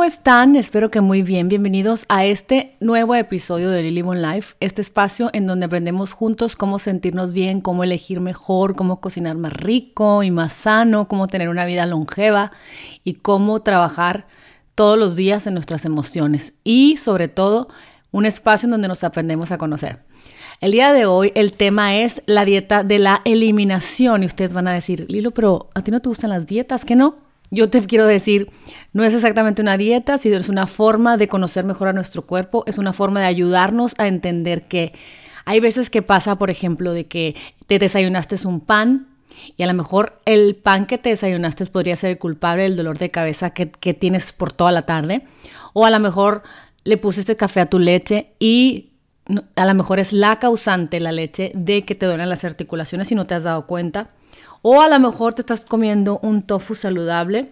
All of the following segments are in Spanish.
¿cómo están? Espero que muy bien. Bienvenidos a este nuevo episodio de Lily One Life, este espacio en donde aprendemos juntos cómo sentirnos bien, cómo elegir mejor, cómo cocinar más rico y más sano, cómo tener una vida longeva y cómo trabajar todos los días en nuestras emociones y sobre todo un espacio en donde nos aprendemos a conocer. El día de hoy el tema es la dieta de la eliminación y ustedes van a decir, Lilo, pero a ti no te gustan las dietas, ¿qué no? Yo te quiero decir, no es exactamente una dieta, sino es una forma de conocer mejor a nuestro cuerpo, es una forma de ayudarnos a entender que hay veces que pasa, por ejemplo, de que te desayunaste un pan y a lo mejor el pan que te desayunaste podría ser el culpable del dolor de cabeza que, tienes por toda la tarde. O a lo mejor le pusiste café a tu leche y a lo mejor es la causante la leche de que te duelen las articulaciones y no te has dado cuenta. O a lo mejor te estás comiendo un tofu saludable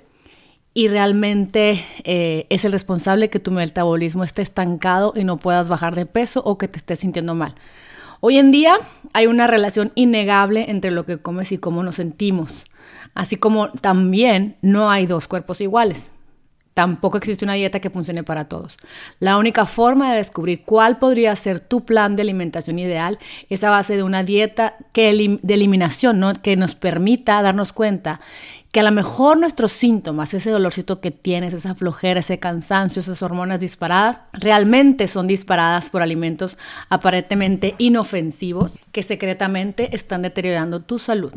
y realmente eh, es el responsable que tu metabolismo esté estancado y no puedas bajar de peso o que te estés sintiendo mal. Hoy en día hay una relación innegable entre lo que comes y cómo nos sentimos, así como también no hay dos cuerpos iguales. Tampoco existe una dieta que funcione para todos. La única forma de descubrir cuál podría ser tu plan de alimentación ideal es a base de una dieta que de eliminación, ¿no? que nos permita darnos cuenta que a lo mejor nuestros síntomas, ese dolorcito que tienes, esa flojera, ese cansancio, esas hormonas disparadas, realmente son disparadas por alimentos aparentemente inofensivos que secretamente están deteriorando tu salud.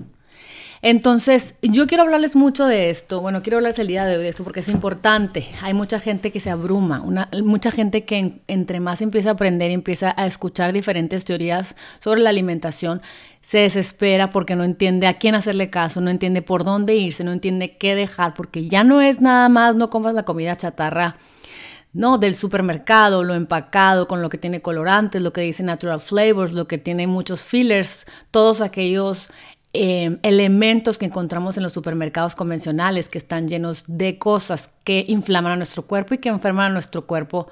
Entonces, yo quiero hablarles mucho de esto. Bueno, quiero hablarles el día de hoy de esto porque es importante. Hay mucha gente que se abruma, mucha gente que entre más empieza a aprender y empieza a escuchar diferentes teorías sobre la alimentación, se desespera porque no entiende a quién hacerle caso, no entiende por dónde irse, no entiende qué dejar, porque ya no es nada más no comas la comida chatarra ¿no? Del supermercado, lo empacado con lo que tiene colorantes, lo que dice natural flavors, lo que tiene muchos fillers, todos aquellos Em, elementos que encontramos en los supermercados convencionales que están llenos de cosas que inflaman a nuestro cuerpo y que enferman a nuestro cuerpo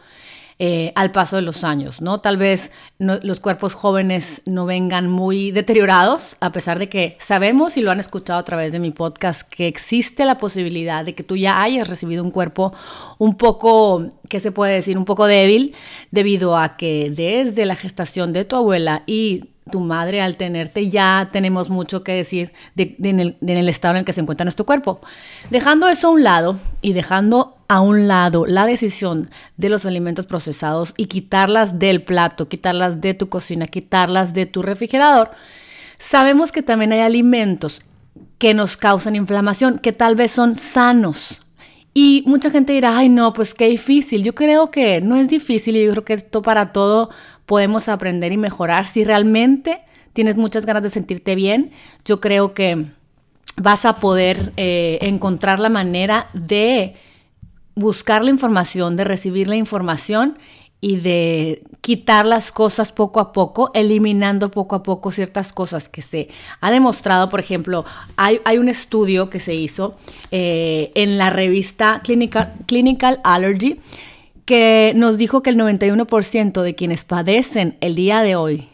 eh, al paso de los años, ¿no? Tal vez los cuerpos jóvenes no vengan muy deteriorados, a pesar de que sabemos y lo han escuchado a través de mi podcast que existe la posibilidad de que tú ya hayas recibido un cuerpo un poco, ¿qué se puede decir? Un poco débil, debido a que desde la gestación de tu abuela y tu madre al tenerte, ya tenemos mucho que decir en, el, estado en el que se encuentra nuestro cuerpo. Dejando eso a un lado y dejando a un lado la decisión de los alimentos procesados y quitarlas del plato, quitarlas de tu cocina, quitarlas de tu refrigerador, sabemos que también hay alimentos que nos causan inflamación, que tal vez son sanos. Y mucha gente dirá, ay no, pues qué difícil. Yo creo que no es difícil y yo creo que esto para todo podemos aprender y mejorar. Si realmente tienes muchas ganas de sentirte bien, yo creo que vas a poder eh, encontrar la manera de buscar la información, de recibir la información y de quitar las cosas poco a poco, eliminando poco a poco ciertas cosas que se ha demostrado. Por ejemplo, hay, un estudio que se hizo eh, en la revista Clinical, Clinical Allergy que nos dijo que el 91% de quienes padecen el día de hoy,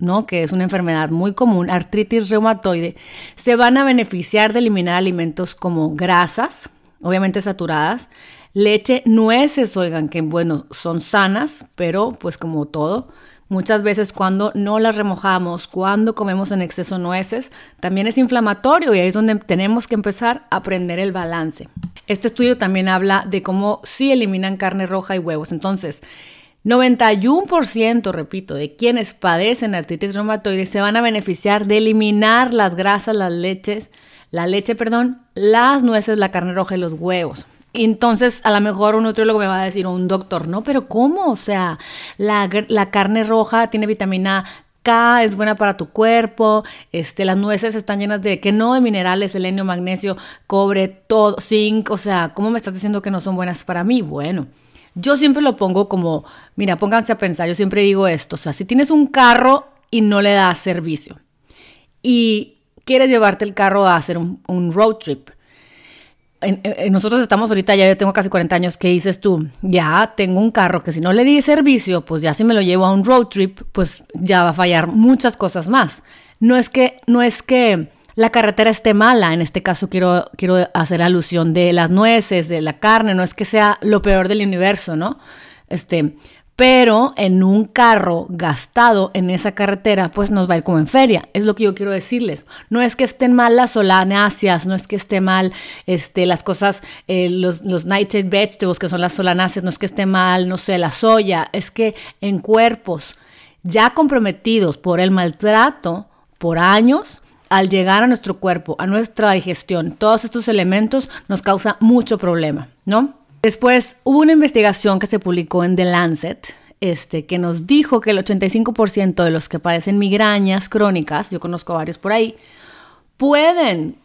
¿no? que es una enfermedad muy común, artritis reumatoide, se van a beneficiar de eliminar alimentos como grasas, obviamente saturadas, leche, nueces, oigan, que bueno, son sanas, pero pues como todo, Muchas veces cuando no las remojamos, cuando comemos en exceso nueces, también es inflamatorio y ahí es donde tenemos que empezar a aprender el balance. Este estudio también habla de cómo sí eliminan carne roja y huevos. Entonces, 91%, repito, de quienes padecen artritis reumatoide se van a beneficiar de eliminar las grasas, las leches, la leche, perdón, las nueces, la carne roja y los huevos. Entonces, a lo mejor un nutriólogo me va a decir, o un doctor, no, pero ¿cómo? O sea, la, carne roja tiene vitamina K, es buena para tu cuerpo, este, las nueces están llenas de, que no de minerales, selenio, magnesio, cobre, todo, zinc, o sea, ¿cómo me estás diciendo que no son buenas para mí? Bueno, yo siempre lo pongo como, mira, pónganse a pensar, yo siempre digo esto, o sea, si tienes un carro y no le das servicio y quieres llevarte el carro a hacer un road trip, nosotros estamos ahorita, ya yo tengo casi 40 años, ¿qué dices tú? Ya tengo un carro que si no le di servicio, pues ya si me lo llevo a un road trip, pues ya va a fallar muchas cosas más. No es que, no es que la carretera esté mala. En este caso quiero, quiero hacer alusión de las nueces, de la carne, no es que sea lo peor del universo, ¿no? Este, pero en un carro gastado en esa carretera, pues nos va a ir como en feria. Es lo que yo quiero decirles. No es que estén mal las solanáceas, no es que esté mal este, las cosas, eh, los, los nightshade vegetables, que son las solanáceas, no es que esté mal, no sé, la soya. Es que en cuerpos ya comprometidos por el maltrato por años, al llegar a nuestro cuerpo, a nuestra digestión, todos estos elementos nos causa mucho problema, ¿no? Después hubo una investigación que se publicó en The Lancet, este, que nos dijo que el 85% de los que padecen migrañas crónicas, yo conozco varios por ahí, pueden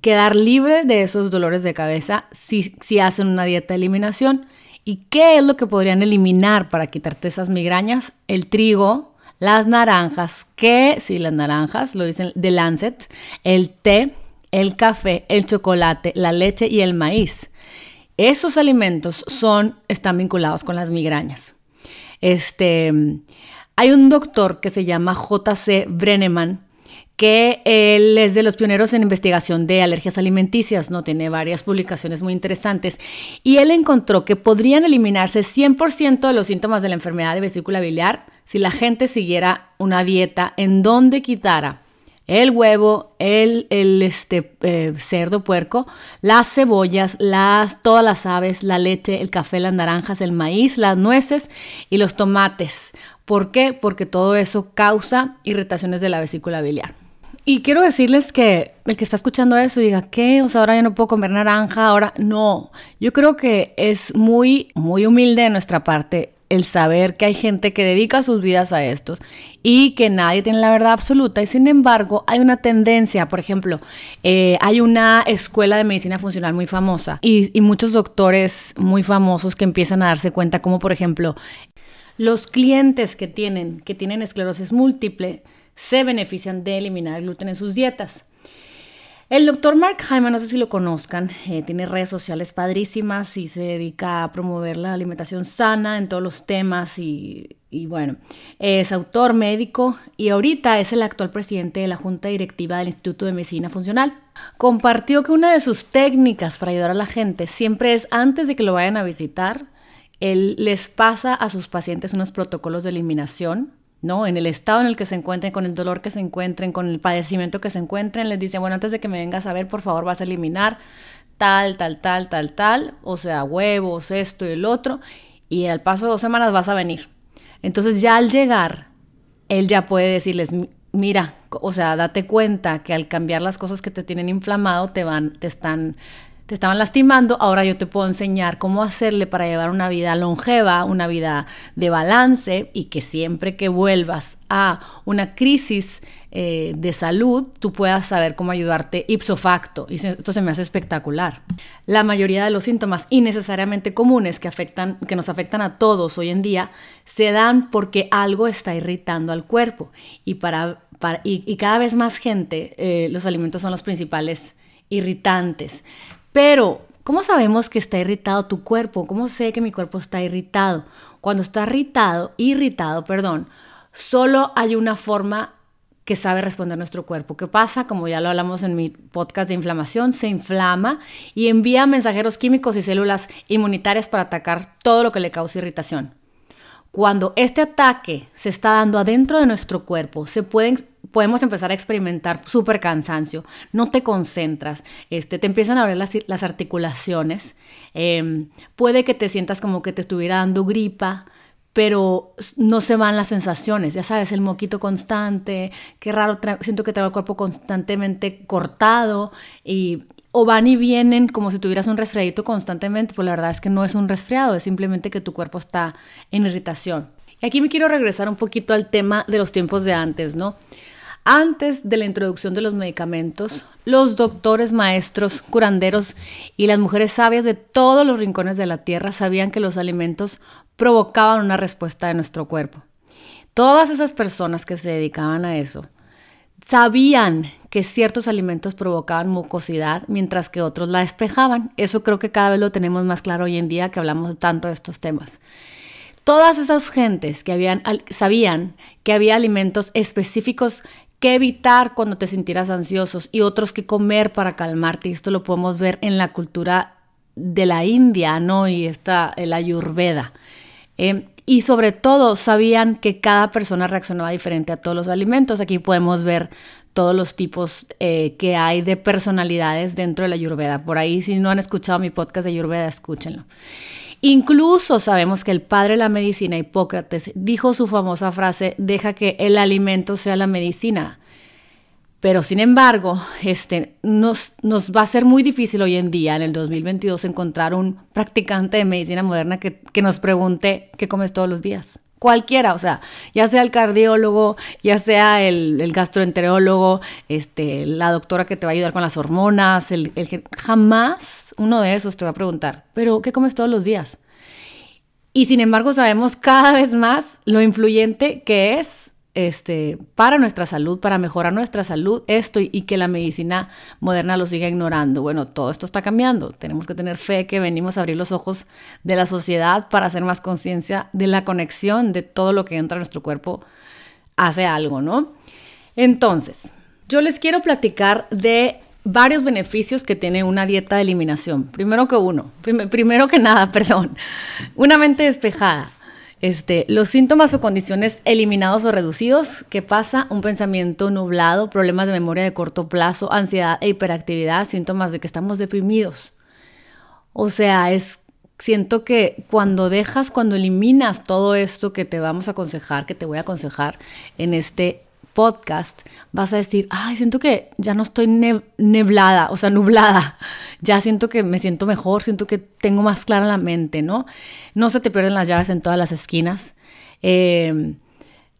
quedar libres de esos dolores de cabeza si, si hacen una dieta de eliminación. ¿Y qué es lo que podrían eliminar para quitarte esas migrañas? El trigo, las naranjas, que sí, las naranjas, lo dicen The Lancet, el té, el café, el chocolate, la leche y el maíz. Esos alimentos son, están vinculados con las migrañas. Este, hay un doctor que se llama J.C. Brenneman, que él es de los pioneros en investigación de alergias alimenticias, ¿no? Tiene varias publicaciones muy interesantes. Y él encontró que podrían eliminarse 100% de los síntomas de la enfermedad de vesícula biliar si la gente siguiera una dieta en donde quitara el huevo, el, el este, eh, cerdo puerco, las cebollas, las, todas las aves, la leche, el café, las naranjas, el maíz, las nueces y los tomates. ¿Por qué? Porque todo eso causa irritaciones de la vesícula biliar. Y quiero decirles que el que está escuchando eso diga, ¿qué? O sea, ahora ya no puedo comer naranja, ahora no. Yo creo que es muy, muy humilde de nuestra parte el saber que hay gente que dedica sus vidas a estos y que nadie tiene la verdad absoluta y sin embargo hay una tendencia, por ejemplo, eh, hay una escuela de medicina funcional muy famosa y, y muchos doctores muy famosos que empiezan a darse cuenta como por ejemplo los clientes que tienen, que tienen esclerosis múltiple se benefician de eliminar el gluten en sus dietas. El doctor Mark Hyman, no sé si lo conozcan, eh, tiene redes sociales padrísimas y se dedica a promover la alimentación sana en todos los temas y, y, bueno, es autor médico y ahorita es el actual presidente de la Junta Directiva del Instituto de Medicina Funcional. Compartió que una de sus técnicas para ayudar a la gente siempre es antes de que lo vayan a visitar, él les pasa a sus pacientes unos protocolos de eliminación ¿no? En el estado en el que se encuentren, con el dolor que se encuentren, con el padecimiento que se encuentren, les dice, bueno, antes de que me vengas a ver, por favor, vas a eliminar tal, tal, tal, tal, tal, o sea, huevos, esto y el otro, y al paso de dos semanas vas a venir. Entonces ya al llegar, él ya puede decirles, mira, o sea, date cuenta que al cambiar las cosas que te tienen inflamado, te van, te están te estaban lastimando, ahora yo te puedo enseñar cómo hacerle para llevar una vida longeva, una vida de balance y que siempre que vuelvas a una crisis eh, de salud, tú puedas saber cómo ayudarte ipso facto. Y esto se me hace espectacular. La mayoría de los síntomas innecesariamente comunes que, afectan, que nos afectan a todos hoy en día se dan porque algo está irritando al cuerpo. Y, para, y, cada vez más gente, eh, los alimentos son los principales irritantes. Pero, ¿cómo sabemos que está irritado tu cuerpo? ¿Cómo sé que mi cuerpo está irritado? Cuando está irritado, irritado, perdón, solo hay una forma que sabe responder nuestro cuerpo. ¿Qué pasa? Como ya lo hablamos en mi podcast de inflamación, se inflama y envía mensajeros químicos y células inmunitarias para atacar todo lo que le causa irritación. Cuando este ataque se está dando adentro de nuestro cuerpo, se pueden podemos empezar a experimentar súper cansancio, no te concentras, este, te empiezan a ver las, articulaciones, em, puede que te sientas como que te estuviera dando gripa, pero no se van las sensaciones, ya sabes, el moquito constante, qué raro, siento que traigo el cuerpo constantemente cortado y o van y vienen como si tuvieras un resfriadito constantemente, pues la verdad es que no es un resfriado, es simplemente que tu cuerpo está en irritación. Y aquí me quiero regresar un poquito al tema de los tiempos de antes, ¿no? Antes de la introducción de los medicamentos, los doctores, maestros, curanderos y las mujeres sabias de todos los rincones de la tierra sabían que los alimentos provocaban una respuesta de nuestro cuerpo. Todas esas personas que se dedicaban a eso sabían que ciertos alimentos provocaban mucosidad mientras que otros la despejaban. Eso creo que cada vez lo tenemos más claro hoy en día que hablamos tanto de estos temas. Todas esas gentes que habían, sabían que había alimentos específicos qué evitar cuando te sintieras ansiosos y otros que comer para calmarte. Esto lo podemos ver en la cultura de la India, ¿no? Y está la ayurveda. Eh, y sobre todo sabían que cada persona reaccionaba diferente a todos los alimentos. Aquí podemos ver todos los tipos eh, que hay de personalidades dentro de la Ayurveda. Por ahí, si no han escuchado mi podcast de Ayurveda, escúchenlo. Incluso sabemos que el padre de la medicina, Hipócrates, dijo su famosa frase, deja que el alimento sea la medicina. Pero sin embargo, este, nos, nos va a ser muy difícil hoy en día, en el 2022, encontrar un practicante de medicina moderna que, que nos pregunte qué comes todos los días cualquiera, o sea, ya sea el cardiólogo, ya sea el, gastroenterólogo, este, la doctora que te va a ayudar con las hormonas, el, el, jamás uno de esos te va a preguntar, pero ¿qué comes todos los días? Y sin embargo sabemos cada vez más lo influyente que es este, para nuestra salud, para mejorar nuestra salud, esto y, que la medicina moderna lo siga ignorando. Bueno, todo esto está cambiando. Tenemos que tener fe que venimos a abrir los ojos de la sociedad para hacer más conciencia de la conexión de todo lo que entra a nuestro cuerpo hace algo, ¿no? Entonces, yo les quiero platicar de varios beneficios que tiene una dieta de eliminación. Primero que uno, primero que nada, perdón, una mente despejada. Este, los síntomas o condiciones eliminados o reducidos, ¿qué pasa? Un pensamiento nublado, problemas de memoria de corto plazo, ansiedad e hiperactividad, síntomas de que estamos deprimidos. O sea, es siento que cuando dejas, cuando eliminas todo esto que te vamos a aconsejar, que te voy a aconsejar en este podcast, vas a decir, ay, siento que ya no estoy neblada, o sea, nublada, ya siento que me siento mejor, siento que tengo más clara la mente, ¿no? No se te pierden las llaves en todas las esquinas. Em,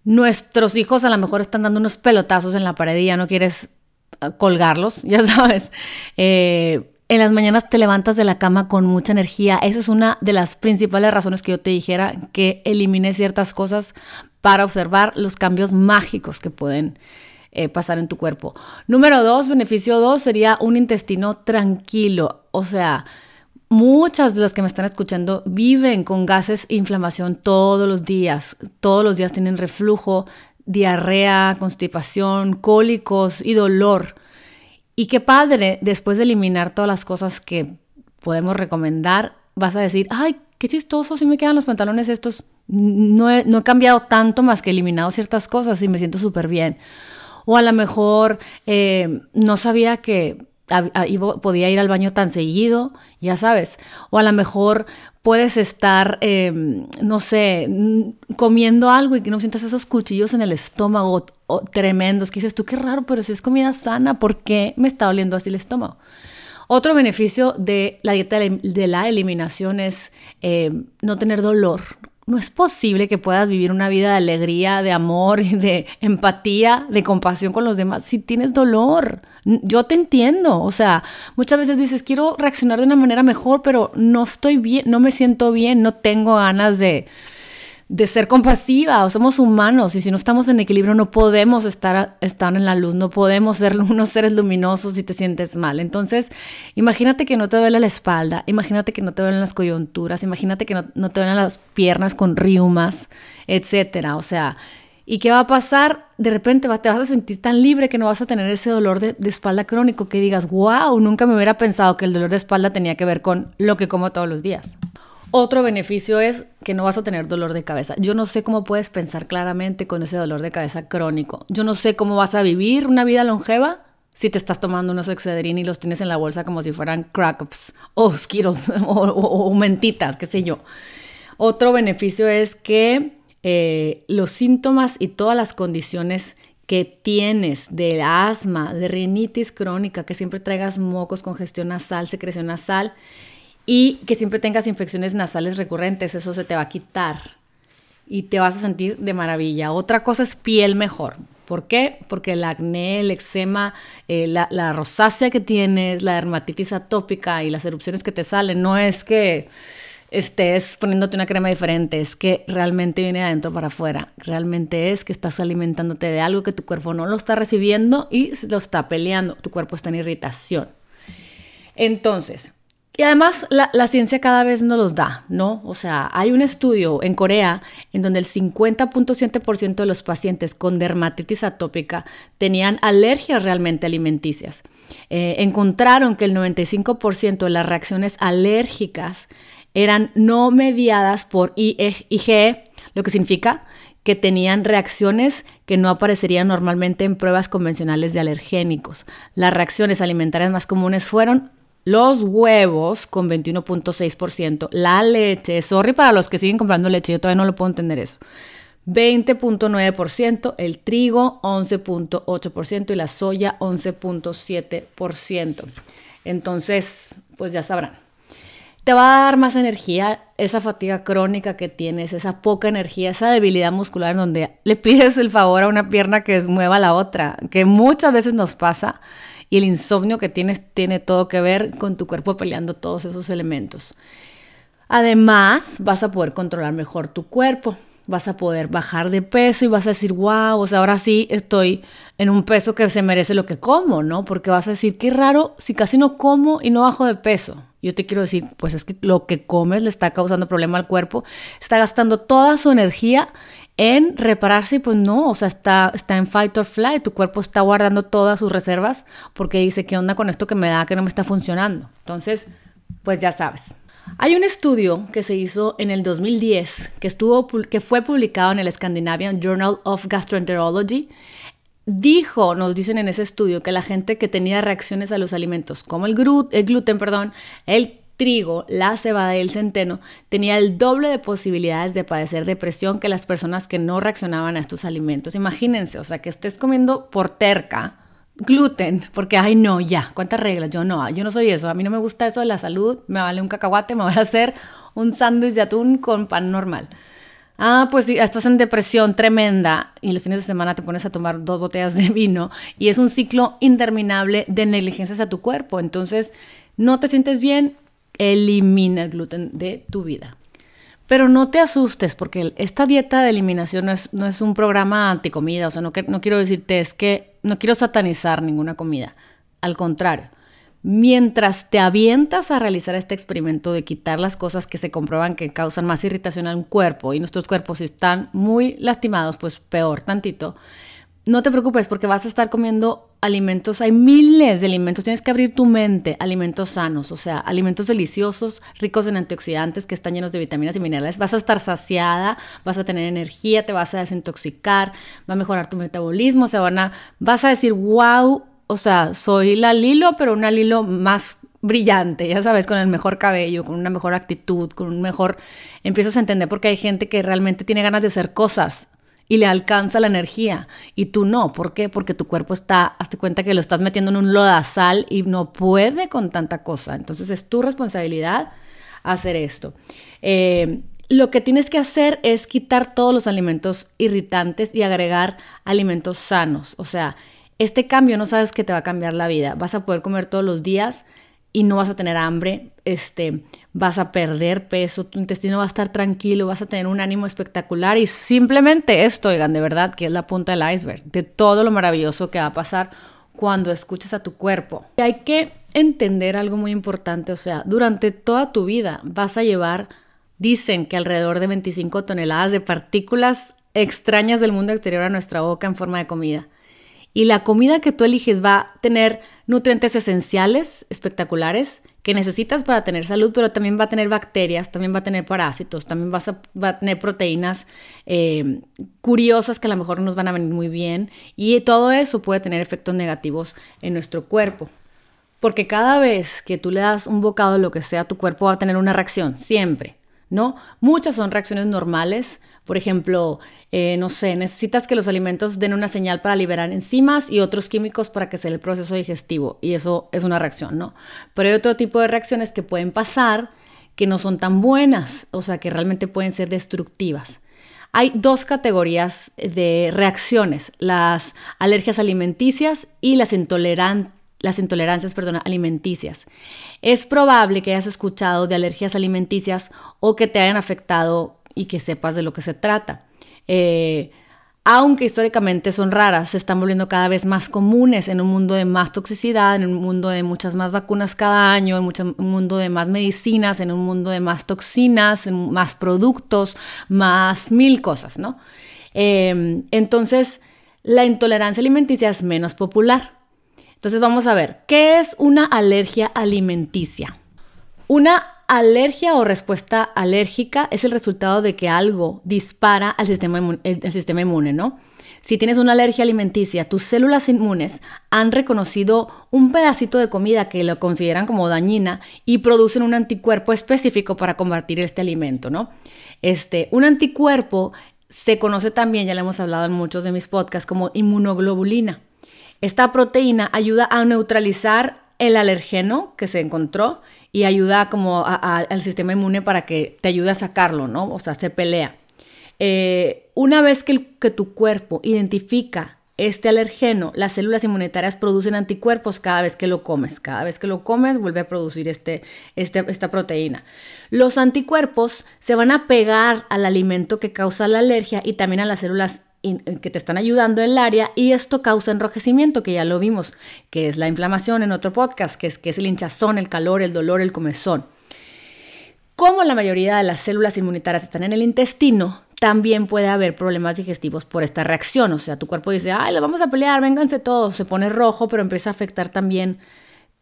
nuestros hijos a lo mejor están dando unos pelotazos en la pared y ya no quieres ah, colgarlos, ya sabes. Eh, en las mañanas te levantas de la cama con mucha energía. Esa es una de las principales razones que yo te dijera que elimine ciertas cosas para observar los cambios mágicos que pueden eh, pasar en tu cuerpo. Número dos, beneficio dos sería un intestino tranquilo. O sea, muchas de las que me están escuchando viven con gases e inflamación todos los días. Todos los días tienen reflujo, diarrea, constipación, cólicos y dolor. Y qué padre, después de eliminar todas las cosas que podemos recomendar, vas a decir, ay, qué chistoso, si me quedan los pantalones estos. No he, no he cambiado tanto más que eliminado ciertas cosas y me siento súper bien. O a lo mejor eh, no sabía que podía ir al baño tan seguido, ya sabes. O a lo mejor puedes estar, em, no sé, comiendo algo y que no sientas esos cuchillos en el estómago tremendos, que dices tú, qué raro, pero si es comida sana, ¿por qué me está doliendo así el estómago? Otro beneficio de la dieta de la eliminación es em, no tener dolor. No es posible que puedas vivir una vida de alegría, de amor, de empatía, de compasión con los demás si tienes dolor. Yo te entiendo, o sea, muchas veces dices, quiero reaccionar de una manera mejor, pero no estoy bien, no me siento bien, no tengo ganas de, de ser compasiva, somos humanos y si no estamos en equilibrio no podemos estar, estar en la luz, no podemos ser unos seres luminosos si te sientes mal. Entonces, imagínate que no te duele la espalda, imagínate que no te duelen las coyunturas, imagínate que no, te duelen las piernas con riumas, etcétera. O sea, ¿Y qué va a pasar? De repente te vas a sentir tan libre que no vas a tener ese dolor de, espalda crónico que digas, wow, nunca me hubiera pensado que el dolor de espalda tenía que ver con lo que como todos los días. Otro beneficio es que no vas a tener dolor de cabeza. Yo no sé cómo puedes pensar claramente con ese dolor de cabeza crónico. Yo no sé cómo vas a vivir una vida longeva si te estás tomando unos Excedrin y los tienes en la bolsa como si fueran cracks o skittles o mentitas, qué sé yo. Otro beneficio es que eh, los síntomas y todas las condiciones que tienes de asma, de rinitis crónica, que siempre traigas mocos, congestión nasal, secreción nasal y que siempre tengas infecciones nasales recurrentes, eso se te va a quitar y te vas a sentir de maravilla. Otra cosa es piel mejor. ¿Por qué? Porque el acné, el eczema, eh, la, la, rosácea que tienes, la dermatitis atópica y las erupciones que te salen, no es que estés poniéndote una crema diferente, es que realmente viene de adentro para afuera, realmente es que estás alimentándote de algo que tu cuerpo no lo está recibiendo y lo está peleando, tu cuerpo está en irritación. Entonces, Y además la, ciencia cada vez nos los da, ¿no? O sea, hay un estudio en Corea en donde el 50.7% de los pacientes con dermatitis atópica tenían alergias realmente alimenticias. Eh, encontraron que el 95% de las reacciones alérgicas eran no mediadas por IgE, lo que significa que tenían reacciones que no aparecerían normalmente en pruebas convencionales de alergénicos. Las reacciones alimentarias más comunes fueron los huevos con 21.6%, la leche, sorry para los que siguen comprando leche, yo todavía no lo puedo entender eso. 20.9%, el trigo 11.8% y la soya 11.7%. Entonces, pues ya sabrán. Te va a dar más energía esa fatiga crónica que tienes, esa poca energía, esa debilidad muscular en donde le pides el favor a una pierna que mueva la otra, que muchas veces nos pasa y el insomnio que tienes tiene todo que ver con tu cuerpo peleando todos esos elementos. Además, vas a poder controlar mejor tu cuerpo, vas a poder bajar de peso y vas a decir, wow, o sea, ahora sí estoy en un peso que se merece lo que como, ¿no? Porque vas a decir, qué raro si casi no como y no bajo de peso. Yo te quiero decir, pues es que lo que comes le está causando problema al cuerpo, está gastando toda su energía en repararse pues no, o sea, está, está en fight or flight, tu cuerpo está guardando todas sus reservas porque dice, ¿qué onda con esto que me da que no me está funcionando? Entonces, pues ya sabes. Hay un estudio que se hizo en el 2010 que, estuvo, que fue publicado en el Scandinavian Journal of Gastroenterology. Dijo, nos dicen en ese estudio, que la gente que tenía reacciones a los alimentos como el, el gluten, perdón, trigo, la cebada y el centeno tenía el doble de posibilidades de padecer depresión que las personas que no reaccionaban a estos alimentos. Imagínense, o sea, que estés comiendo por terca gluten, porque, ay, no, ya, ¿cuántas reglas? Yo no, yo no soy eso, a mí no me gusta eso de la salud, me vale un cacahuate, me voy a hacer un sándwich de atún con pan normal. Ah, pues estás en depresión tremenda y los fines de semana te pones a tomar dos botellas de vino y es un ciclo interminable de negligencias a tu cuerpo. Entonces, no te sientes bien, elimina el gluten de tu vida. Pero no te asustes porque esta dieta de eliminación no es, no es un programa anticomida, o sea, no, no quiero decirte es que no quiero satanizar ninguna comida, al contrario. Mientras te avientas a realizar este experimento de quitar las cosas que se comprueban que causan más irritación al cuerpo y nuestros cuerpos están muy lastimados, pues peor tantito, no te preocupes porque vas a estar comiendo alimentos, hay miles de alimentos, tienes que abrir tu mente, alimentos sanos, o sea, alimentos deliciosos, ricos en antioxidantes, que están llenos de vitaminas y minerales, vas a estar saciada, vas a tener energía, te vas a desintoxicar, va a mejorar tu metabolismo, o van a, vas a decir, wow, o sea, soy la Lilo, pero una Lilo más brillante, ya sabes, con el mejor cabello, con una mejor actitud, con un mejor... Empiezas a entender porque hay gente que realmente tiene ganas de hacer cosas y le alcanza la energía y tú no. ¿Por qué? Porque tu cuerpo está, hazte cuenta que lo estás metiendo en un lodazal y no puede con tanta cosa. Entonces es tu responsabilidad hacer esto. Eh, lo que tienes que hacer es quitar todos los alimentos irritantes y agregar alimentos sanos. O sea, este cambio no sabes que te va a cambiar la vida. Vas a poder comer todos los días y no vas a tener hambre, este, vas a perder peso, tu intestino va a estar tranquilo, vas a tener un ánimo espectacular y simplemente esto, oigan, de verdad, que es la punta del iceberg, de todo lo maravilloso que va a pasar cuando escuches a tu cuerpo. Y hay que entender algo muy importante, o sea, durante toda tu vida vas a llevar, dicen que alrededor de 25 toneladas de partículas extrañas del mundo exterior a nuestra boca en forma de comida. Y la comida que tú eliges va a tener nutrientes esenciales, espectaculares, que necesitas para tener salud, pero también va a tener bacterias, también va a tener parásitos, también vas a, va a tener proteínas eh, curiosas que a lo mejor nos van a venir muy bien. Y todo eso puede tener efectos negativos en nuestro cuerpo. Porque cada vez que tú le das un bocado lo que sea, tu cuerpo va a tener una reacción, siempre, ¿no? Muchas son reacciones normales, por ejemplo, eh, no sé, necesitas que los alimentos den una señal para liberar enzimas y otros químicos para que sea el proceso digestivo. Y eso es una reacción, ¿no? Pero hay otro tipo de reacciones que pueden pasar que no son tan buenas, o sea, que realmente pueden ser destructivas. Hay dos categorías de reacciones, las alergias alimenticias y las, las intolerancias alimenticias. Es probable que hayas escuchado de alergias alimenticias o que te hayan afectado y que sepas de lo que se trata. Eh, aunque históricamente son raras, se están volviendo cada vez más comunes en un mundo de más toxicidad, en un mundo de muchas más vacunas cada año, en un mundo de más medicinas, en un mundo de más toxinas, en más productos, más mil cosas, ¿no? Em, entonces, la intolerancia alimenticia es menos popular. Entonces vamos a ver, ¿qué es una alergia alimenticia? Una alergia o respuesta alérgica es el resultado de que algo dispara al sistema, inmune, el sistema inmune, ¿no? Si tienes una alergia alimenticia, tus células inmunes han reconocido un pedacito de comida que lo consideran como dañina y producen un anticuerpo específico para combatir este alimento, ¿no? Este, un anticuerpo se conoce también, ya le hemos hablado en muchos de mis podcasts, como inmunoglobulina. Esta proteína ayuda a neutralizar el alergeno que se encontró y ayuda como al sistema inmune para que te ayude a sacarlo, ¿no? O sea, se pelea. Eh, una vez que, que tu cuerpo identifica este alergeno, las células inmunitarias producen anticuerpos cada vez que lo comes. Cada vez que lo comes vuelve a producir este, este, esta proteína. Los anticuerpos se van a pegar al alimento que causa la alergia y también a las células que te están ayudando en el área y esto causa enrojecimiento, que ya lo vimos, que es la inflamación en otro podcast, que es, que es el hinchazón, el calor, el dolor, el comezón. Como la mayoría de las células inmunitarias están en el intestino, también puede haber problemas digestivos por esta reacción. O sea, tu cuerpo dice, ay, lo vamos a pelear, vénganse todos, se pone rojo, pero empieza a afectar también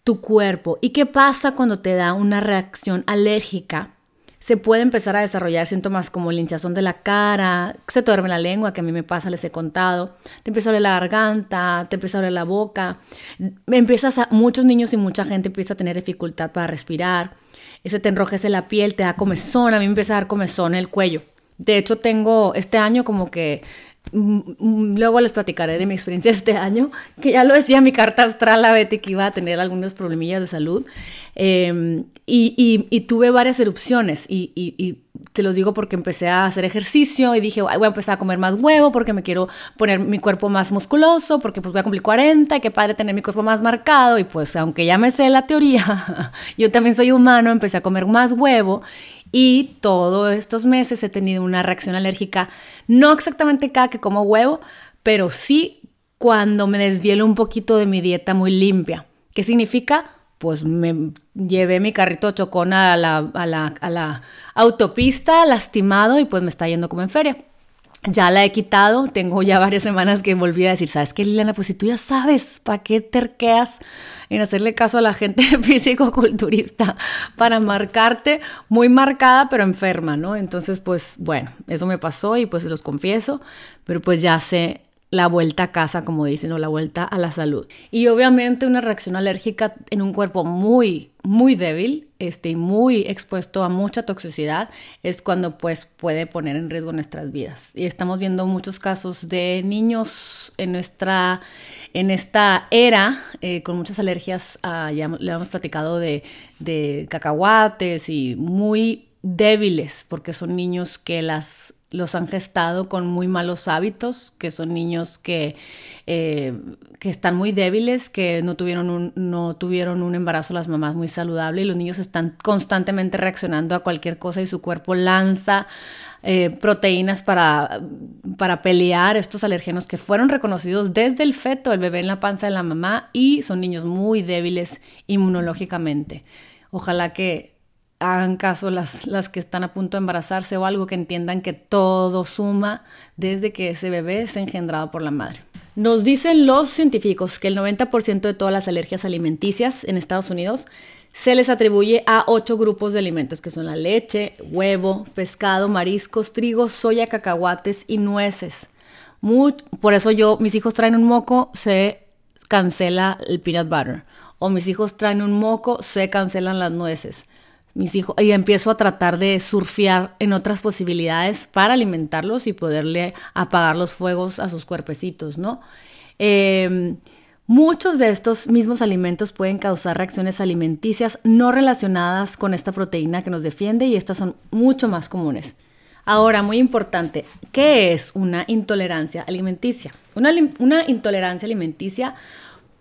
tu cuerpo. ¿Y qué pasa cuando te da una reacción alérgica? Se puede empezar a desarrollar síntomas como el hinchazón de la cara, se te duerme la lengua, que a mí me pasa, les he contado, te empieza a doler la garganta, te empieza a doler la boca, empiezas a, muchos niños y mucha gente empieza a tener dificultad para respirar, se te enrojece la piel, te da comezón, a mí me empieza a dar comezón en el cuello. De hecho, tengo este año como que Luego les platicaré de mi experiencia este año, que ya lo decía mi carta astral a Betty que iba a tener algunos problemillas de salud. Em, y, tuve varias erupciones y, te los digo porque empecé a hacer ejercicio y dije, voy a empezar a comer más huevo porque me quiero poner mi cuerpo más musculoso, porque pues voy a cumplir 40 y qué padre tener mi cuerpo más marcado y pues aunque ya me sé la teoría, yo también soy humano, empecé a comer más huevo y todos estos meses he tenido una reacción alérgica, no exactamente cada que como huevo, pero sí cuando me desvielo un poquito de mi dieta muy limpia. ¿Qué significa? pues me llevé mi carrito chocón a la, a la, a la autopista lastimado y pues me está yendo como en feria. Ya la he quitado, tengo ya varias semanas que volví a decir, ¿sabes qué, Liliana? Pues si tú ya sabes, ¿para qué terqueas en hacerle caso a la gente físico-culturista? Para marcarte, muy marcada, pero enferma, ¿no? Entonces, pues bueno, eso me pasó y pues los confieso, pero pues ya sé la vuelta a casa, como dicen, o la vuelta a la salud. Y obviamente una reacción alérgica en un cuerpo muy, muy débil, este, muy expuesto a mucha toxicidad, es cuando pues puede poner en riesgo nuestras vidas. Y estamos viendo muchos casos de niños en nuestra, en esta era, eh, con muchas alergias, ya le hemos platicado de, de cacahuates y muy débiles, porque son niños que las los han gestado con muy malos hábitos, que son niños que, eh, que están muy débiles, que no tuvieron, un, no tuvieron un embarazo las mamás muy saludable y los niños están constantemente reaccionando a cualquier cosa y su cuerpo lanza eh, proteínas para, para pelear estos alérgenos que fueron reconocidos desde el feto, el bebé en la panza de la mamá y son niños muy débiles inmunológicamente. Ojalá que hagan caso las, las que están a punto de embarazarse o algo que entiendan que todo suma desde que ese bebé es engendrado por la madre. Nos dicen los científicos que el 90% de todas las alergias alimenticias en Estados Unidos se les atribuye a ocho grupos de alimentos que son la leche, huevo, pescado, mariscos, trigo, soya, cacahuates y nueces. por eso yo, mis hijos traen un moco, se cancela el peanut butter. O mis hijos traen un moco, se cancelan las nueces mis hijos, y empiezo a tratar de surfear en otras posibilidades para alimentarlos y poderle apagar los fuegos a sus cuerpecitos, ¿no? Em, muchos de estos mismos alimentos pueden causar reacciones alimenticias no relacionadas con esta proteína que nos defiende y estas son mucho más comunes. Ahora, muy importante, ¿qué es una intolerancia alimenticia? Una, una intolerancia alimenticia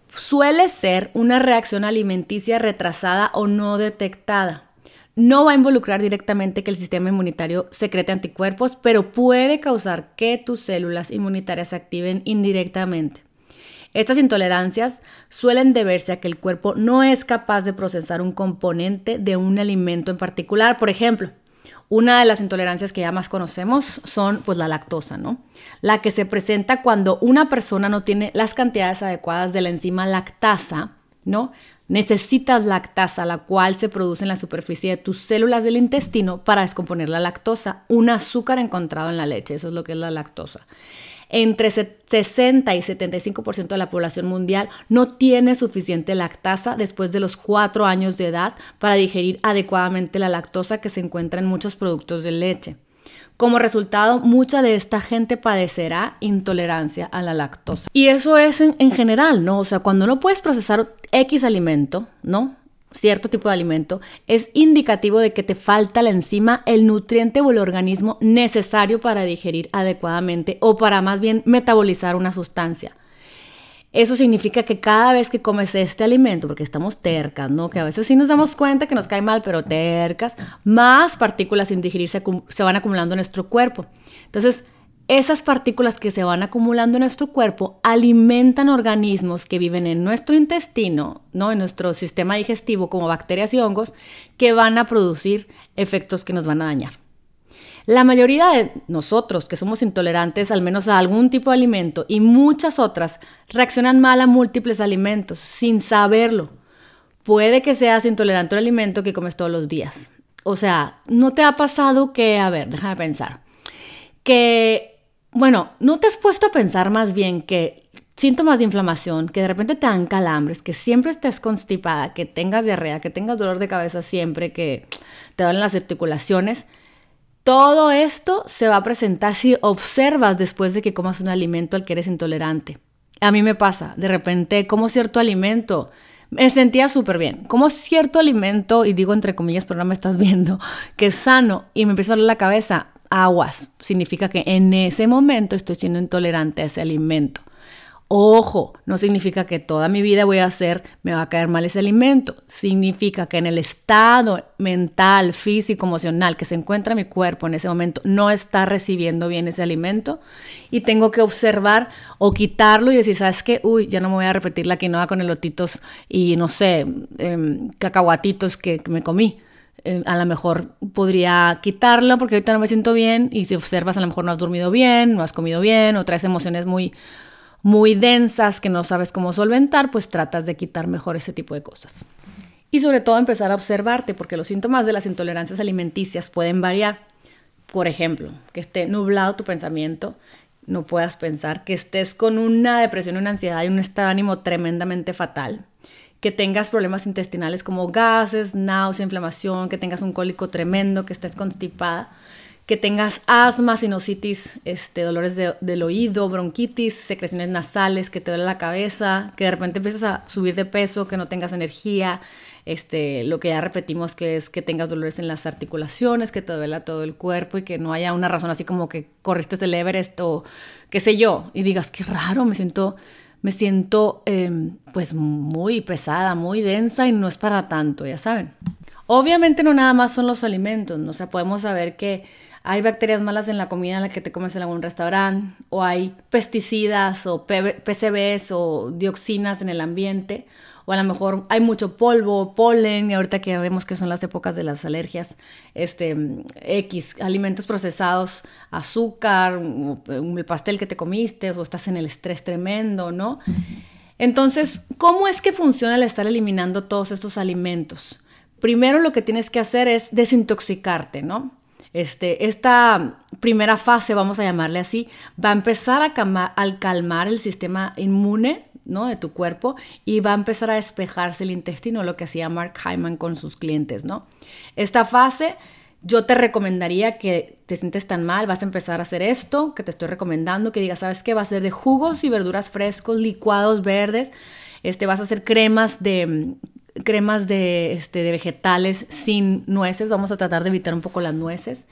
suele ser una reacción alimenticia retrasada o no detectada no va a involucrar directamente que el sistema inmunitario secrete anticuerpos, pero puede causar que tus células inmunitarias se activen indirectamente. Estas intolerancias suelen deberse a que el cuerpo no es capaz de procesar un componente de un alimento en particular. Por ejemplo, una de las intolerancias que ya más conocemos son pues la lactosa, ¿no? La que se presenta cuando una persona no tiene las cantidades adecuadas de la enzima lactasa, ¿no? Necesitas lactasa, la cual se produce en la superficie de tus células del intestino para descomponer la lactosa, un azúcar encontrado en la leche, eso es lo que es la lactosa entre 60 y 75% de la población mundial no tiene suficiente lactasa después de los 4 años de edad para digerir adecuadamente la lactosa que se encuentra en muchos productos de leche. Como resultado, mucha de esta gente padecerá intolerancia a la lactosa. Y eso es en, en, general, ¿no? O sea, cuando no puedes procesar X alimento, ¿no? cierto tipo de alimento, es indicativo de que te falta la enzima, el nutriente o el organismo necesario para digerir adecuadamente o para más bien metabolizar una sustancia. Eso significa que cada vez que comes este alimento, porque estamos tercas, ¿no? Que a veces sí nos damos cuenta que nos cae mal, pero tercas, más partículas sin digerir se, se van acumulando en nuestro cuerpo. Entonces, esas partículas que se van acumulando en nuestro cuerpo alimentan organismos que viven en nuestro intestino, ¿no? en nuestro sistema digestivo, como bacterias y hongos, que van a producir efectos que nos van a dañar. La mayoría de nosotros que somos intolerantes al menos a algún tipo de alimento y muchas otras reaccionan mal a múltiples alimentos sin saberlo. Puede que seas intolerante al alimento que comes todos los días. O sea, ¿no te ha pasado que, a ver, déjame pensar, que bueno, ¿no te has puesto a pensar más bien que síntomas de inflamación, que de repente te dan calambres, que siempre estés constipada, que tengas diarrea, que tengas dolor de cabeza siempre, que te duelen las articulaciones? Todo esto se va a presentar si observas después de que comas un alimento al que eres intolerante. A mí me pasa, de repente como cierto alimento, me sentía súper bien. Como cierto alimento, y digo entre comillas, pero no me estás viendo, que es sano y me empieza a doler la cabeza, aguas. Significa que en ese momento estoy siendo intolerante a ese alimento. Ojo, no significa que toda mi vida voy a hacer, me va a caer mal ese alimento. Significa que en el estado mental, físico, emocional que se encuentra mi cuerpo en ese momento, no está recibiendo bien ese alimento y tengo que observar o quitarlo y decir, ¿sabes qué? Uy, ya no me voy a repetir la quinoa con elotitos y no sé, em, cacahuatitos que me comí eh, a lo mejor podría quitarlo porque ahorita no me siento bien y si observas a lo mejor no has dormido bien, no has comido bien o traes emociones muy, muy densas que no sabes cómo solventar, pues tratas de quitar mejor ese tipo de cosas. Y sobre todo empezar a observarte porque los síntomas de las intolerancias alimenticias pueden variar. Por ejemplo, que esté nublado tu pensamiento, no puedas pensar, que estés con una depresión, una ansiedad y un estado de ánimo tremendamente fatal que tengas problemas intestinales como gases, náusea, inflamación, que tengas un cólico tremendo, que estés constipada, que tengas asma, sinusitis, este, dolores del oído, bronquitis, secreciones nasales, que te duele la cabeza, que de repente empiezas a subir de peso, que no tengas energía, este, lo que ya repetimos que es que tengas dolores en las articulaciones, que te duela todo el cuerpo y que no haya una razón así como que corriste el Everest o qué sé yo, y digas, qué raro, me siento me siento em, pues muy pesada, muy densa y no es para tanto, ya saben. Obviamente no nada más son los alimentos, ¿no? o sea, podemos saber que hay bacterias malas en la comida en la que te comes en algún restaurante, o hay pesticidas o PCBs o dioxinas en el ambiente, o a lo mejor hay mucho polvo, polen, y ahorita que vemos que son las épocas de las alergias, este, X, alimentos procesados, azúcar, el pastel que te comiste, o estás en el estrés tremendo, ¿no? Entonces, ¿cómo es que funciona el estar eliminando todos estos alimentos? Primero lo que tienes que hacer es desintoxicarte, ¿no? Este, esta primera fase, vamos a llamarle así, va a empezar a calmar el sistema inmune ¿no? de tu cuerpo y va a empezar a despejarse el intestino, lo que hacía Mark Hyman con sus clientes. ¿no? Esta fase yo te recomendaría que te sientes tan mal, vas a empezar a hacer esto que te estoy recomendando, que digas, ¿sabes qué? Va a ser de jugos y verduras frescos, licuados verdes, este, vas a hacer cremas de cremas de, este, de vegetales sin nueces, vamos a tratar de evitar un poco las nueces.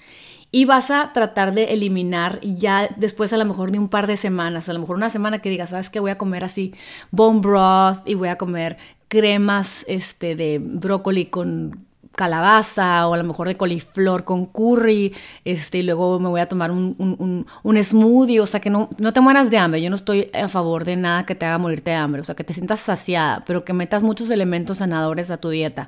Y vas a tratar de eliminar ya después a lo mejor de un par de semanas, a lo mejor una semana que digas, ¿sabes qué? Voy a comer así bone broth y voy a comer cremas este, de brócoli con calabaza o a lo mejor de coliflor con curry, este, y luego me voy a tomar un, un, smoothie, o sea, que no, no te mueras de hambre. Yo no estoy a favor de nada que te haga morirte de hambre, o sea, que te sientas saciada, pero que metas muchos elementos sanadores a tu dieta.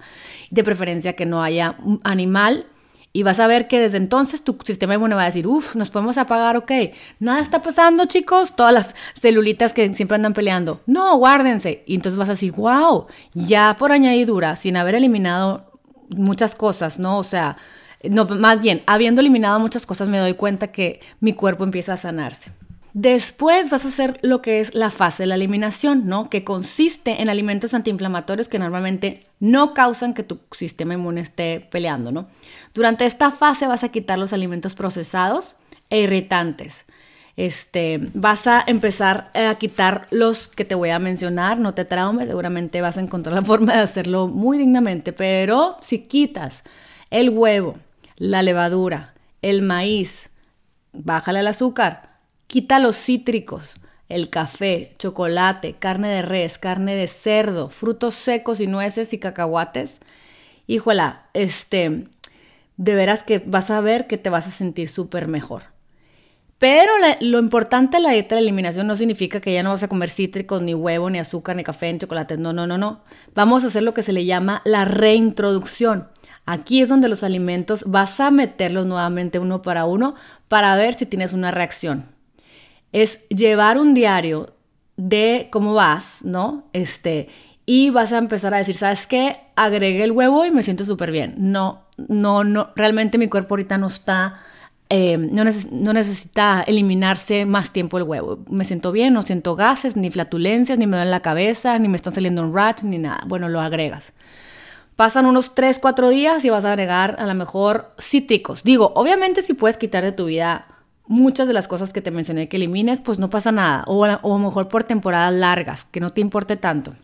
De preferencia que no haya animal y vas a ver que desde entonces tu sistema inmune va a decir, uff, nos podemos apagar, ok. Nada está pasando, chicos. Todas las celulitas que siempre andan peleando. No, guárdense. Y entonces vas a decir, wow, ya por añadidura, sin haber eliminado muchas cosas, ¿no? O sea, no, más bien, habiendo eliminado muchas cosas, me doy cuenta que mi cuerpo empieza a sanarse. Después vas a hacer lo que es la fase de la eliminación, ¿no? Que consiste en alimentos antiinflamatorios que normalmente no causan que tu sistema inmune esté peleando, ¿no? Durante esta fase vas a quitar los alimentos procesados e irritantes. Este, vas a empezar a quitar los que te voy a mencionar, no te traumes, seguramente vas a encontrar la forma de hacerlo muy dignamente, pero si quitas el huevo, la levadura, el maíz, bájale el azúcar, quita los cítricos, el café, chocolate, carne de res, carne de cerdo, frutos secos y nueces y cacahuates. Híjola, este, de veras que vas a ver que te vas a sentir súper mejor. Pero lo importante de la dieta de eliminación no significa que ya no vas a comer cítricos, ni huevo, ni azúcar, ni café, ni chocolate. No, no, no, no. Vamos a hacer lo que se le llama la reintroducción. Aquí es donde los alimentos vas a meterlos nuevamente uno para uno para ver si tienes una reacción. Es llevar un diario de cómo vas, ¿no? Este, y vas a empezar a decir, ¿sabes qué? Agregué el huevo y me siento súper bien. No, no, no, realmente mi cuerpo ahorita no está eh, no, necesita eliminarse más tiempo el huevo. Me siento bien, no siento gases, ni flatulencias, ni me duele la cabeza, ni me están saliendo un rash, ni nada. Bueno, lo agregas. Pasan unos 3, 4 días y vas a agregar a lo mejor cítricos. Digo, obviamente si puedes quitar de tu vida muchas de las cosas que te mencioné que elimines, pues no pasa nada. O, o mejor por temporadas largas, que no te importe tanto.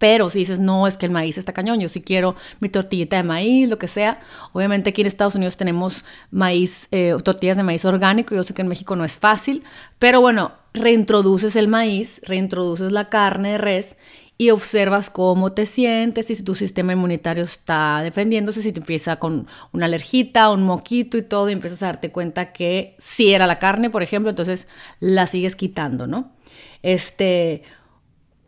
Pero si dices, no, es que el maíz está cañón, yo sí quiero mi tortillita de maíz, lo que sea. Obviamente aquí en Estados Unidos tenemos maíz, eh, tortillas de maíz orgánico, yo sé que en México no es fácil, pero bueno, reintroduces el maíz, reintroduces la carne de res y observas cómo te sientes, si tu sistema inmunitario está defendiéndose, si te empieza con una alergita, un moquito y todo, y empiezas a darte cuenta que si era la carne, por ejemplo, entonces la sigues quitando, ¿no? Este,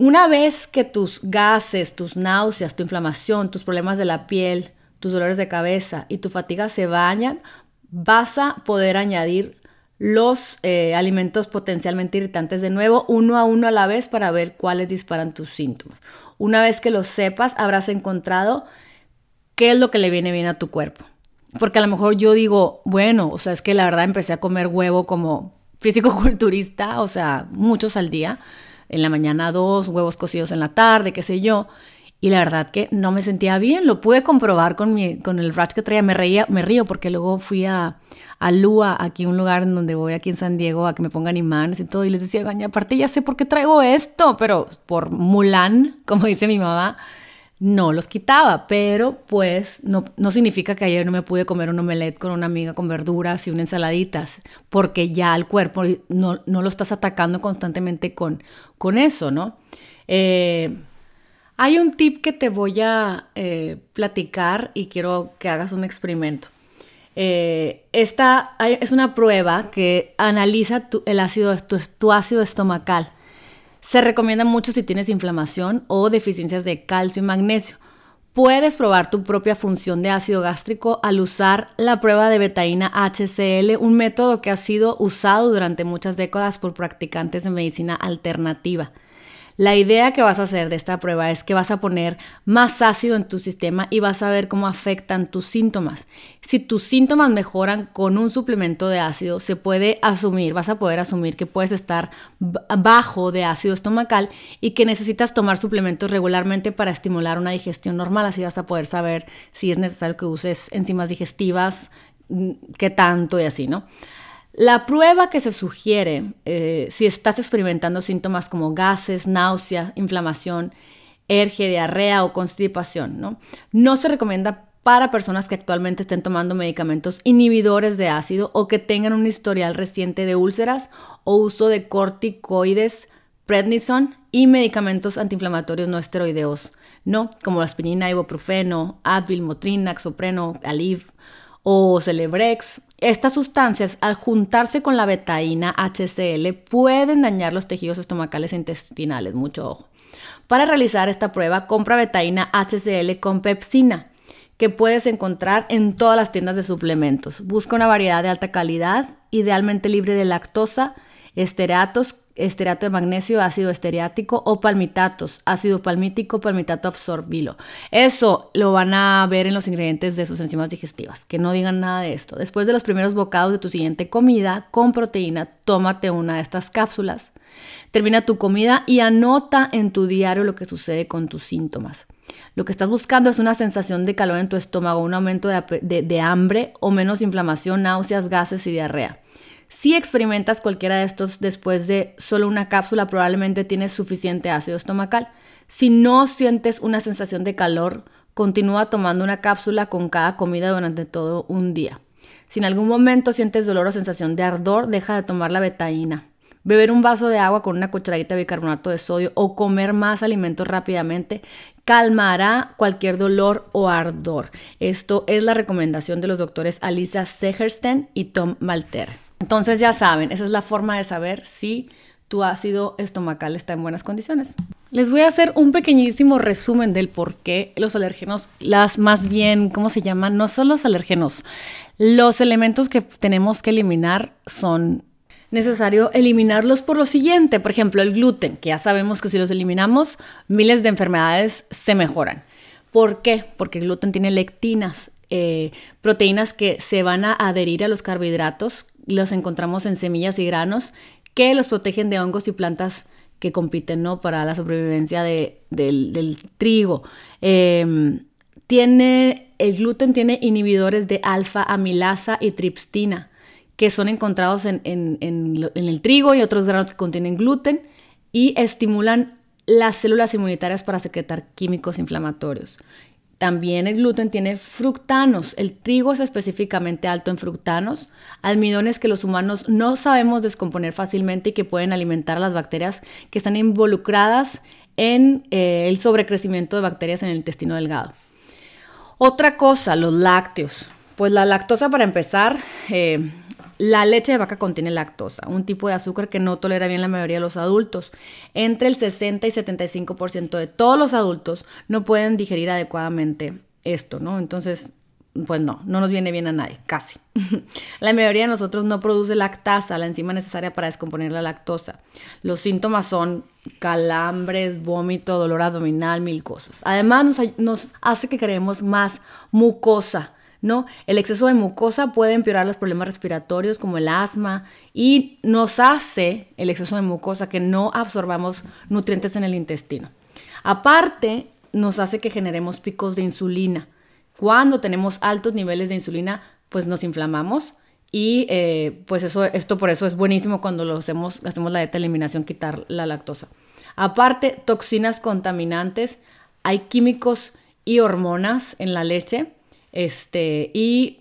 una vez que tus gases, tus náuseas, tu inflamación, tus problemas de la piel, tus dolores de cabeza y tu fatiga se bañan, vas a poder añadir los eh, alimentos potencialmente irritantes de nuevo, uno a uno a la vez, para ver cuáles disparan tus síntomas. Una vez que lo sepas, habrás encontrado qué es lo que le viene bien a tu cuerpo. Porque a lo mejor yo digo, bueno, o sea, es que la verdad empecé a comer huevo como físico-culturista, o sea, muchos al día en la mañana dos, huevos cocidos en la tarde, qué sé yo. Y la verdad que no me sentía bien, lo pude comprobar con, mi, con el rash que traía, me, reía, me río porque luego fui a, a Lua, aquí un lugar en donde voy aquí en San Diego a que me pongan imanes y todo, y les decía, gaña, aparte ya sé por qué traigo esto, pero por Mulan, como dice mi mamá, no los quitaba, pero pues no, no, significa que ayer no me pude comer un omelette con una amiga con verduras y una ensaladitas, porque ya el cuerpo no, lo estás atacando constantemente con, con eso, ¿no? Eh, hay un tip que te voy a eh, platicar y quiero que hagas un experimento. Eh, esta es una prueba que analiza el ácido, tu ácido estomacal. Se recomienda mucho si tienes inflamación o deficiencias de calcio y magnesio. Puedes probar tu propia función de ácido gástrico al usar la prueba de betaína HCl, un método que ha sido usado durante muchas décadas por practicantes de medicina alternativa. La idea que vas a hacer de esta prueba es que vas a poner más ácido en tu sistema y vas a ver cómo afectan tus síntomas. Si tus síntomas mejoran con un suplemento de ácido, se puede asumir, vas a poder asumir que puedes estar bajo de ácido estomacal y que necesitas tomar suplementos regularmente para estimular una digestión normal. Así vas a poder saber si es necesario que uses enzimas digestivas, mm, qué tanto y así, ¿no? La prueba que se sugiere eh, si estás experimentando síntomas como gases, náuseas, inflamación, erge, diarrea o constipación, ¿no? No se recomienda para personas que actualmente estén tomando medicamentos inhibidores de ácido o que tengan un historial reciente de úlceras o uso de corticoides, prednisone y medicamentos antiinflamatorios no esteroideos ¿no? Como la aspirina, ibuprofeno, Advil, Motrinax, Sopreno, Aleve o Celebrex. Estas sustancias, al juntarse con la betaína HCl, pueden dañar los tejidos estomacales e intestinales. Mucho ojo. Para realizar esta prueba, compra betaína HCl con pepsina, que puedes encontrar en todas las tiendas de suplementos. Busca una variedad de alta calidad, idealmente libre de lactosa, esteratos, esterato de magnesio, ácido estereático o palmitatos, ácido palmítico, palmitato absorbilo. Eso lo van a ver en los ingredientes de sus enzimas digestivas, que no digan nada de esto. Después de los primeros bocados de tu siguiente comida con proteína, tómate una de estas cápsulas. Termina tu comida y anota en tu diario lo que sucede con tus síntomas. Lo que estás buscando es una sensación de calor en tu estómago, un aumento de, de hambre o menos inflamación, náuseas, gases y diarrea. Si experimentas cualquiera de estos después de solo una cápsula, probablemente tienes suficiente ácido estomacal. Si no sientes una sensación de calor, continúa tomando una cápsula con cada comida durante todo un día. Si en algún momento sientes dolor o sensación de ardor, deja de tomar la betaína. Beber un vaso de agua con una cucharadita de bicarbonato de sodio o comer más alimentos rápidamente calmará cualquier dolor o ardor. Esto es la recomendación de los doctores Alisa Segersten y Tom Malter. Entonces ya saben, esa es la forma de saber si tu ácido estomacal está en buenas condiciones. Les voy a hacer un pequeñísimo resumen del por qué los alérgenos, las más bien, ¿cómo se llaman? No son los alérgenos. Los elementos que tenemos que eliminar son necesario eliminarlos por lo siguiente. Por ejemplo, el gluten, que ya sabemos que si los eliminamos, miles de enfermedades se mejoran. ¿Por qué? Porque el gluten tiene lectinas, eh, proteínas que se van a adherir a los carbohidratos los encontramos en semillas y granos que los protegen de hongos y plantas que compiten ¿no? para la sobrevivencia del, trigo. Em, tiene, el gluten tiene inhibidores de alfa amilasa y tripstina, que son encontrados en, en el trigo y otros granos que contienen gluten y estimulan las células inmunitarias para secretar químicos inflamatorios. También el gluten tiene fructanos. El trigo es específicamente alto en fructanos, almidones que los humanos no sabemos descomponer fácilmente y que pueden alimentar a las bacterias que están involucradas en eh, el sobrecrecimiento de bacterias en el intestino delgado. Otra cosa, los lácteos. Pues la lactosa para empezar, eh, la leche de vaca contiene lactosa, un tipo de azúcar que no tolera bien la mayoría de los adultos. Entre el 60 y 75% de todos los adultos no pueden digerir adecuadamente esto, ¿no? Entonces, pues no, no nos viene bien a nadie, casi. la mayoría de nosotros no produce lactasa, la enzima necesaria para descomponer la lactosa. Los síntomas son calambres, vómito, dolor abdominal, mil cosas. Además, nos, nos hace que queremos más mucosa ¿no? El exceso de mucosa puede empeorar los problemas respiratorios como el asma y nos hace el exceso de mucosa que no absorbamos nutrientes en el intestino. Aparte, nos hace que generemos picos de insulina. Cuando tenemos altos niveles de insulina, pues nos inflamamos y eh, pues eso, esto por eso es buenísimo cuando lo hacemos, hacemos la dieta eliminación, quitar la lactosa. Aparte, toxinas contaminantes, hay químicos y hormonas en la leche este, y,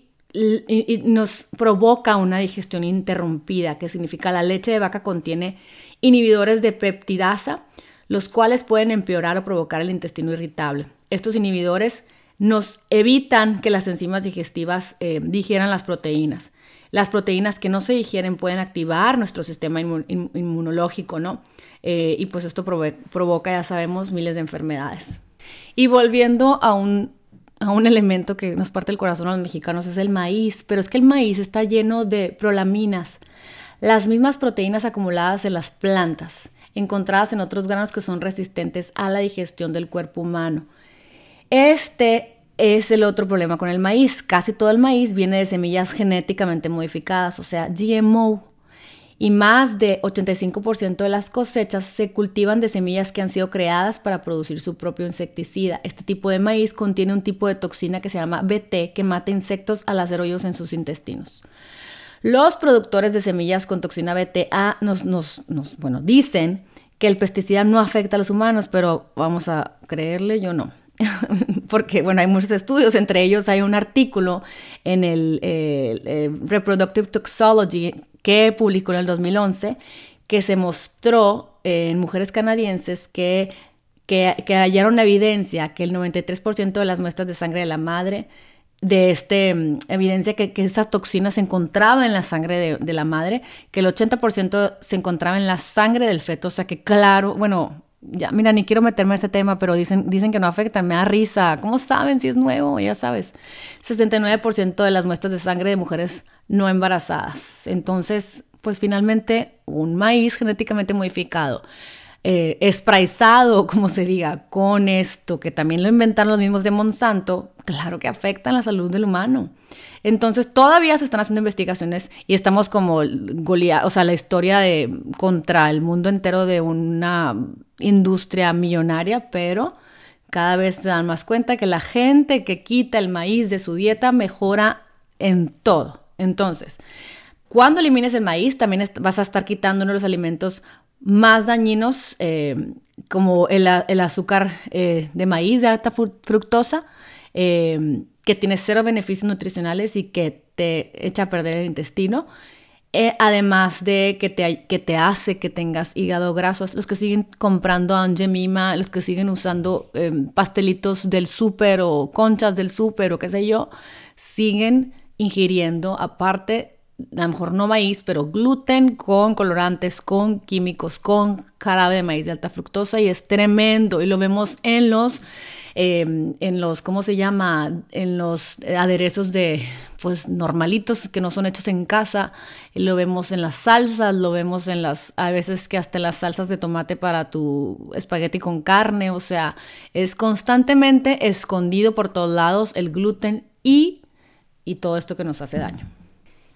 nos provoca una digestión interrumpida, que significa la leche de vaca contiene inhibidores de peptidasa, los cuales pueden empeorar o provocar el intestino irritable. Estos inhibidores nos evitan que las enzimas digestivas eh, digieran las proteínas. Las proteínas que no se digieren pueden activar nuestro sistema inmunológico, ¿no? Eh, y pues esto provoca, ya sabemos, miles de enfermedades. Y volviendo a un a un elemento que nos parte el corazón a los mexicanos es el maíz, pero es que el maíz está lleno de prolaminas, las mismas proteínas acumuladas en las plantas, encontradas en otros granos que son resistentes a la digestión del cuerpo humano. Este es el otro problema con el maíz. Casi todo el maíz viene de semillas genéticamente modificadas, o sea, GMO y más de 85% de las cosechas se cultivan de semillas que han sido creadas para producir su propio insecticida. Este tipo de maíz contiene un tipo de toxina que se llama BT que mata insectos al hacer hoyos en sus intestinos. Los productores de semillas con toxina BTA nos, nos, nos bueno, dicen que el pesticida no afecta a los humanos, pero vamos a creerle, yo no. Porque, bueno, hay muchos estudios, entre ellos hay un artículo en el eh, Reproductive Toxology que publicó en el 2011, que se mostró en mujeres canadienses que, que, hallaron evidencia que el 93% de las muestras de sangre de la madre de este, mm, evidencia que, que esa toxina se encontraba en la sangre de, de la madre, que el 80% se encontraba en la sangre del feto, o sea que claro, bueno, ya, mira, ni quiero meterme a ese tema, pero dicen, dicen que no afectan, me da risa. ¿Cómo saben si es nuevo? Ya sabes. 69% de las muestras de sangre de mujeres no embarazadas. Entonces, pues finalmente, un maíz genéticamente modificado, eh, espraizado, como se diga, con esto, que también lo inventaron los mismos de Monsanto, claro que afecta la salud del humano. Entonces todavía se están haciendo investigaciones y estamos como Goliat, o sea, la historia de contra el mundo entero de una industria millonaria, pero cada vez se dan más cuenta que la gente que quita el maíz de su dieta mejora en todo. Entonces, cuando elimines el maíz, también vas a estar quitando uno de los alimentos más dañinos, eh, como el, azúcar eh, de maíz de alta fructosa. Eh, que tiene cero beneficios nutricionales y que te echa a perder el intestino. Eh, además de que te, que te hace que tengas hígado graso. Los que siguen comprando Angemima, los que siguen usando em, pastelitos del súper o conchas del súper o qué sé yo, siguen ingiriendo aparte, a lo mejor no maíz, pero gluten con colorantes, con químicos, con jarabe de maíz de alta fructosa y es tremendo y lo vemos en los Em, en los, ¿cómo se llama? En los aderezos de, pues, normalitos que no son hechos en casa. Lo vemos en las salsas, lo vemos en las, a veces que hasta las salsas de tomate para tu espagueti con carne. O sea, es constantemente escondido por todos lados el gluten y, y todo esto que nos hace daño.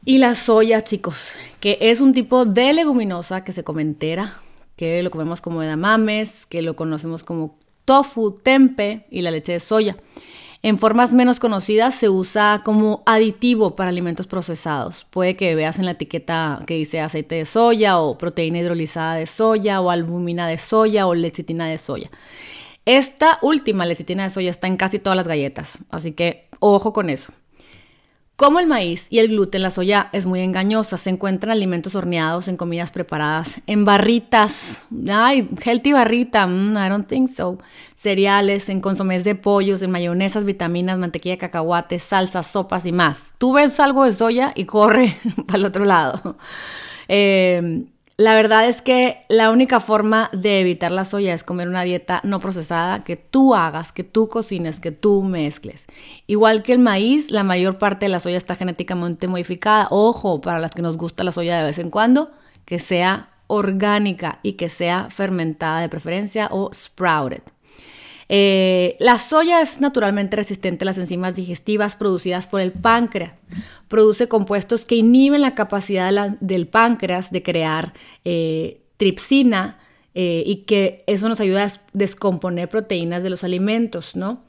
Y la soya, chicos, que es un tipo de leguminosa que se come entera, que lo comemos como edamames, que lo conocemos como tofu, tempe y la leche de soya. En formas menos conocidas se usa como aditivo para alimentos procesados. Puede que veas en la etiqueta que dice aceite de soya o proteína hidrolizada de soya o albumina de soya o lecitina de soya. Esta última lecitina de soya está en casi todas las galletas, así que ojo con eso. Como el maíz y el gluten, la soya es muy engañosa. Se encuentran alimentos horneados en comidas preparadas, en barritas. Ay, healthy barrita. Mm, I don't think so. Cereales, en consomés de pollos, en mayonesas, vitaminas, mantequilla de cacahuate, salsas, sopas y más. Tú ves algo de soya y corre para el otro lado. Eh, la verdad es que la única forma de evitar la soya es comer una dieta no procesada que tú hagas, que tú cocines, que tú mezcles. Igual que el maíz, la mayor parte de la soya está genéticamente modificada. Ojo, para las que nos gusta la soya de vez en cuando, que sea orgánica y que sea fermentada de preferencia o sprouted. Eh, la soya es naturalmente resistente a las enzimas digestivas producidas por el páncreas. Produce compuestos que inhiben la capacidad del páncreas de crear eh, tripsina eh, y que eso nos ayuda a descomponer proteínas de los alimentos, ¿no?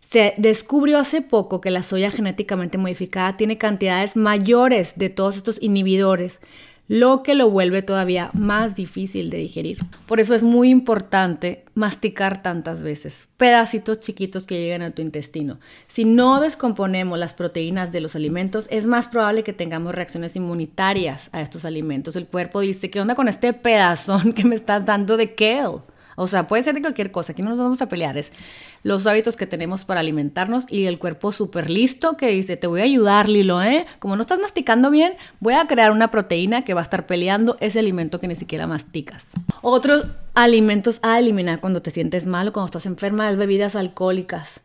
Se descubrió hace poco que la soya genéticamente modificada tiene cantidades mayores de todos estos inhibidores, lo que lo vuelve todavía más difícil de digerir. Por eso es muy importante masticar tantas veces, pedacitos chiquitos que lleguen a tu intestino. Si no descomponemos las proteínas de los alimentos, es más probable que tengamos reacciones inmunitarias a estos alimentos. El cuerpo dice, ¿qué onda con este pedazón que me estás dando de kale? O sea, puede ser de cualquier cosa, aquí no nos vamos a pelear, es los hábitos que tenemos para alimentarnos y el cuerpo súper listo que dice, te voy a ayudar, Lilo, ¿eh? Como no estás masticando bien, voy a crear una proteína que va a estar peleando ese alimento que ni siquiera masticas. Otros alimentos a eliminar cuando te sientes mal o cuando estás enferma es bebidas alcohólicas,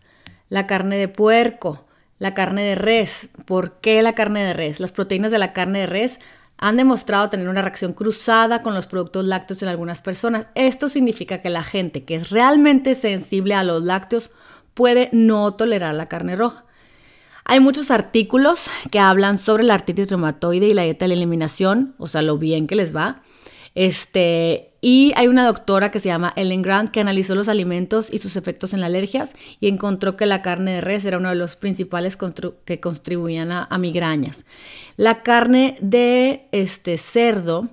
la carne de puerco, la carne de res. ¿Por qué la carne de res? Las proteínas de la carne de res han demostrado tener una reacción cruzada con los productos lácteos en algunas personas. Esto significa que la gente que es realmente sensible a los lácteos puede no tolerar la carne roja. Hay muchos artículos que hablan sobre la artritis reumatoide y la dieta de la eliminación, o sea, lo bien que les va. Este, y hay una doctora que se llama Ellen Grant que analizó los alimentos y sus efectos en las alergias y encontró que la carne de res era uno de los principales que contribuían a, migrañas. La carne de este cerdo,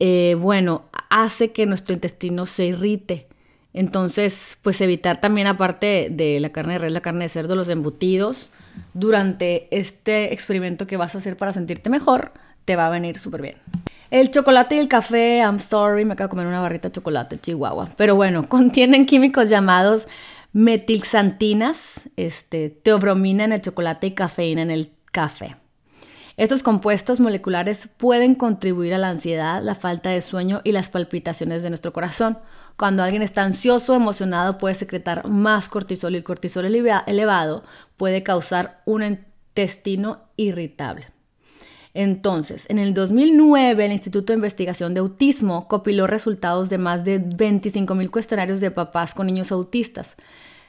eh, bueno, hace que nuestro intestino se irrite. Entonces, pues evitar también, aparte de la carne de res, la carne de cerdo, los embutidos durante este experimento que vas a hacer para sentirte mejor, te va a venir súper bien. El chocolate y el café, I'm sorry, me acabo de comer una barrita de chocolate, chihuahua. Pero bueno, contienen químicos llamados metilxantinas, este, teobromina en el chocolate y cafeína en el café. Estos compuestos moleculares pueden contribuir a la ansiedad, la falta de sueño y las palpitaciones de nuestro corazón. Cuando alguien está ansioso o emocionado puede secretar más cortisol y el cortisol elevado puede causar un intestino irritable. Entonces, en el 2009, el Instituto de Investigación de Autismo copiló resultados de más de 25.000 cuestionarios de papás con niños autistas.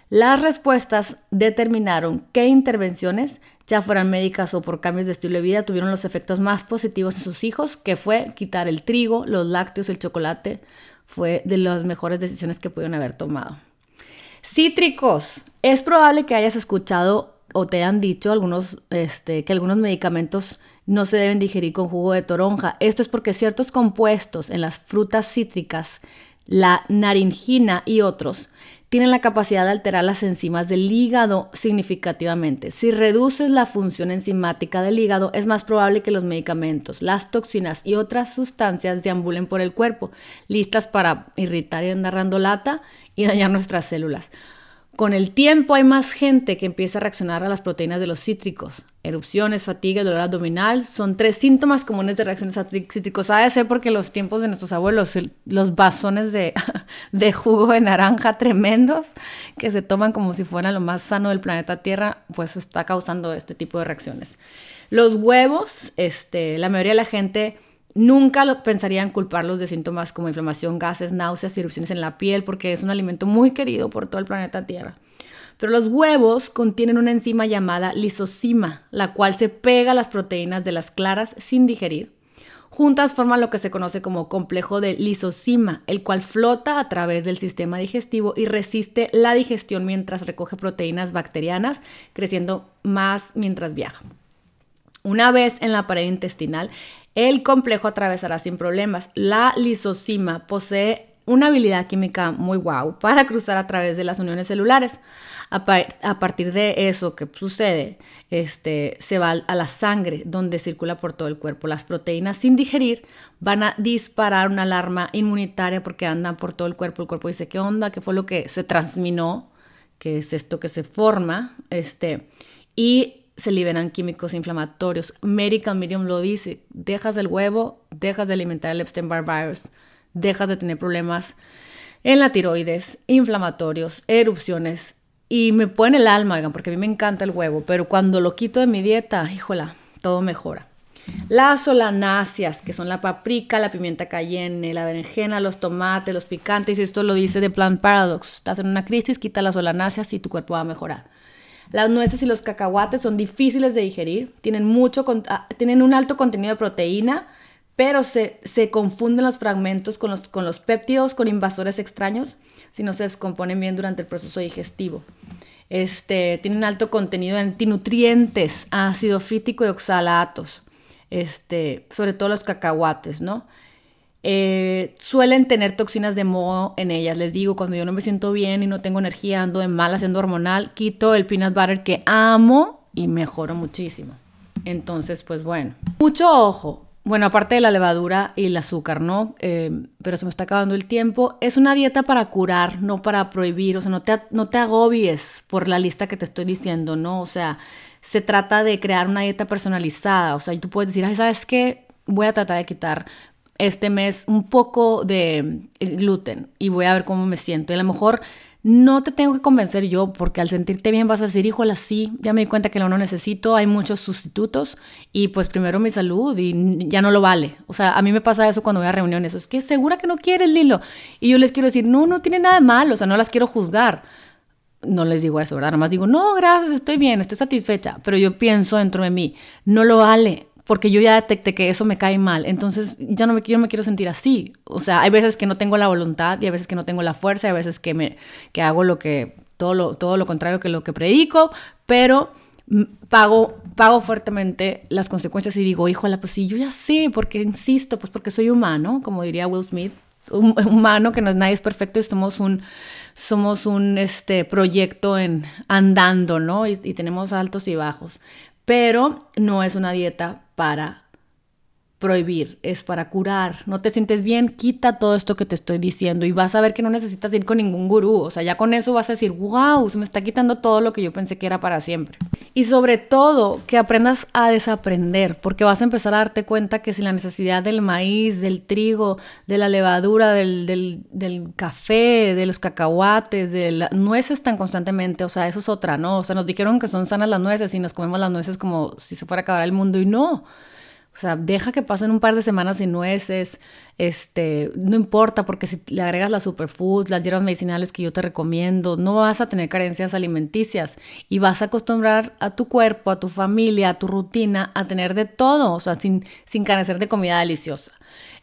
Las respuestas determinaron qué intervenciones, ya fueran médicas o por cambios de estilo de vida, tuvieron los efectos más positivos en sus hijos, que fue quitar el trigo, los lácteos, el chocolate. Fue de las mejores decisiones que pudieron haber tomado. Cítricos. Es probable que hayas escuchado o te han dicho algunos, este, que algunos medicamentos no se deben digerir con jugo de toronja. Esto es porque ciertos compuestos en las frutas cítricas, la naringina y otros, tienen la capacidad de alterar las enzimas del hígado significativamente. Si reduces la función enzimática del hígado, es más probable que los medicamentos, las toxinas y otras sustancias deambulen por el cuerpo, listas para irritar y andar dando lata y dañar nuestras células. Con el tiempo hay más gente que empieza a reaccionar a las proteínas de los cítricos. Erupciones, fatiga, dolor abdominal son tres síntomas comunes de reacciones a cítricos. Ha de ser porque los tiempos de nuestros abuelos, los bazones de, jugo de naranja tremendos que se toman como si fueran lo más sano del planeta Tierra, pues está causando este tipo de reacciones. Los huevos, este, la mayoría de la gente Nunca lo pensarían culparlos de síntomas como inflamación, gases, náuseas erupciones en la piel porque es un alimento muy querido por todo el planeta Tierra. Pero los huevos contienen una enzima llamada lisocima, la cual se pega a las proteínas de las claras sin digerir. Juntas forman lo que se conoce como complejo de lisocima, el cual flota a través del sistema digestivo y resiste la digestión mientras recoge proteínas bacterianas, creciendo más mientras viaja. Una vez en la pared intestinal, el complejo atravesará sin problemas. La lisocima posee una habilidad química muy guau para cruzar a través de las uniones celulares. A, partir de eso que sucede, este, se va a la sangre donde circula por todo el cuerpo. Las proteínas sin digerir van a disparar una alarma inmunitaria porque andan por todo el cuerpo. El cuerpo dice, ¿qué onda? ¿Qué fue lo que se transminó? ¿Qué es esto que se forma? Este, y se liberan químicos inflamatorios. Medical Medium lo dice, dejas el huevo, dejas de alimentar el Epstein-Barr virus, dejas de tener problemas en la tiroides, inflamatorios, erupciones y me pone el alma, porque a mí me encanta el huevo, pero cuando lo quito de mi dieta, híjola, todo mejora. Las solanáceas, que son la paprika, la pimienta cayenne, la berenjena, los tomates, los picantes, esto lo dice de Plant Paradox. Estás en una crisis, quita las solanáceas y tu cuerpo va a mejorar. Las nueces y los cacahuates son difíciles de digerir, tienen, mucho, ah, tienen un alto contenido de proteína, pero se, confunden los fragmentos con los, con los péptidos, con invasores extraños, si no se descomponen bien durante el proceso digestivo. Este, tienen alto contenido de antinutrientes, ácido fítico y oxalatos, este, sobre todo los cacahuates, ¿no? Eh, suelen tener toxinas de moho en ellas. Les digo, cuando yo no me siento bien y no tengo energía, ando de mal haciendo hormonal, quito el peanut butter que amo y mejoro muchísimo. Entonces, pues bueno, mucho ojo. Bueno, aparte de la levadura y el azúcar, ¿no? Eh, pero se me está acabando el tiempo. Es una dieta para curar, no para prohibir. O sea, no te, no te agobies por la lista que te estoy diciendo, ¿no? O sea, se trata de crear una dieta personalizada. O sea, tú puedes decir, Ay, ¿sabes qué? Voy a tratar de quitar este mes un poco de eh, gluten y voy a ver cómo me siento. Y a lo mejor no te tengo que convencer yo, porque al sentirte bien vas a decir, híjole, sí, ya me di cuenta que lo no necesito, hay muchos sustitutos y pues primero mi salud y ya no lo vale. O sea, a mí me pasa eso cuando voy a reuniones, es que segura que no quieres, Lilo. Y yo les quiero decir, no, no tiene nada de malo, o sea, no las quiero juzgar. No les digo eso, ¿verdad? Nada más digo, no, gracias, estoy bien, estoy satisfecha, pero yo pienso dentro de mí, no lo vale porque yo ya detecté que eso me cae mal, entonces ya no me, yo me quiero sentir así. O sea, hay veces que no tengo la voluntad y hay veces que no tengo la fuerza, y hay veces que, me, que hago lo que, todo lo, todo lo contrario que lo que predico, pero pago, pago fuertemente las consecuencias y digo, híjola, pues sí, yo ya sé, porque insisto, pues porque soy humano, como diría Will Smith, humano que no nadie es perfecto y somos un somos un este proyecto en andando, ¿no? y tenemos altos y bajos pero no es una dieta para prohibir, es para curar. No te sientes bien, quita todo esto que te estoy diciendo y vas a ver que no necesitas ir con ningún gurú. O sea, ya con eso vas a decir, wow, se me está quitando todo lo que yo pensé que era para siempre. Y sobre todo, que aprendas a desaprender, porque vas a empezar a darte cuenta que si la necesidad del maíz, del trigo, de la levadura, del, del, café, de los cacahuates, de las nueces tan constantemente, o sea, eso es otra, ¿no? O sea, nos dijeron que son sanas las nueces y nos comemos las nueces como si se fuera a acabar el mundo y no. O sea, deja que pasen un par de semanas sin nueces, este, no importa porque si le agregas las superfoods, las hierbas medicinales que yo te recomiendo, no vas a tener carencias alimenticias y vas a acostumbrar a tu cuerpo, a tu familia, a tu rutina a tener de todo, o sea, sin, sin carecer de comida deliciosa.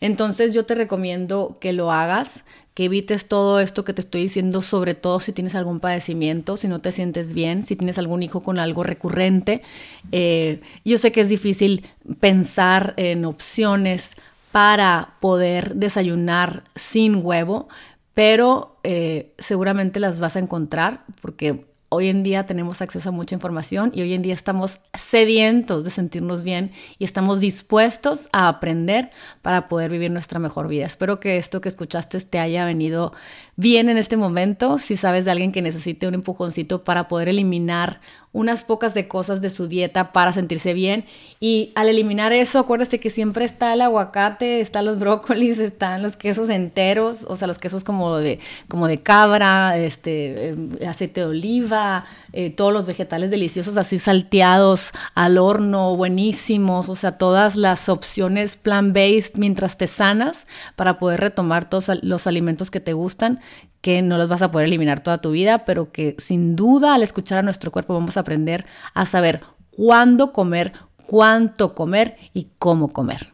Entonces yo te recomiendo que lo hagas, que evites todo esto que te estoy diciendo, sobre todo si tienes algún padecimiento, si no te sientes bien, si tienes algún hijo con algo recurrente. Eh, yo sé que es difícil pensar en opciones para poder desayunar sin huevo, pero eh, seguramente las vas a encontrar porque hoy en día tenemos acceso a mucha información y hoy en día estamos sedientos de sentirnos bien y estamos dispuestos a aprender para poder vivir nuestra mejor vida. Espero que esto que escuchaste te haya venido bien en este momento. Si sabes de alguien que necesite un empujoncito para poder eliminar unas pocas de cosas de su dieta para sentirse bien. Y al eliminar eso, acuérdate que siempre está el aguacate, están los brócolis, están los quesos enteros, o sea, los quesos como de, como de cabra, este, em, aceite de oliva, eh, todos los vegetales deliciosos así salteados al horno, buenísimos, o sea, todas las opciones plant-based mientras te sanas para poder retomar todos los alimentos que te gustan que no los vas a poder eliminar toda tu vida, pero que sin duda al escuchar a nuestro cuerpo vamos a aprender a saber cuándo comer, cuánto comer y cómo comer.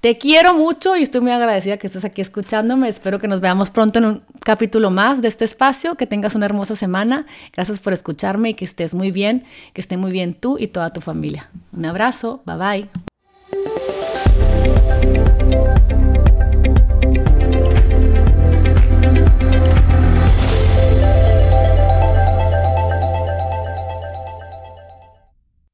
Te quiero mucho y estoy muy agradecida que estés aquí escuchándome. Espero que nos veamos pronto en un capítulo más de este espacio. Que tengas una hermosa semana. Gracias por escucharme y que estés muy bien, que esté muy bien tú y toda tu familia. Un abrazo. Bye bye.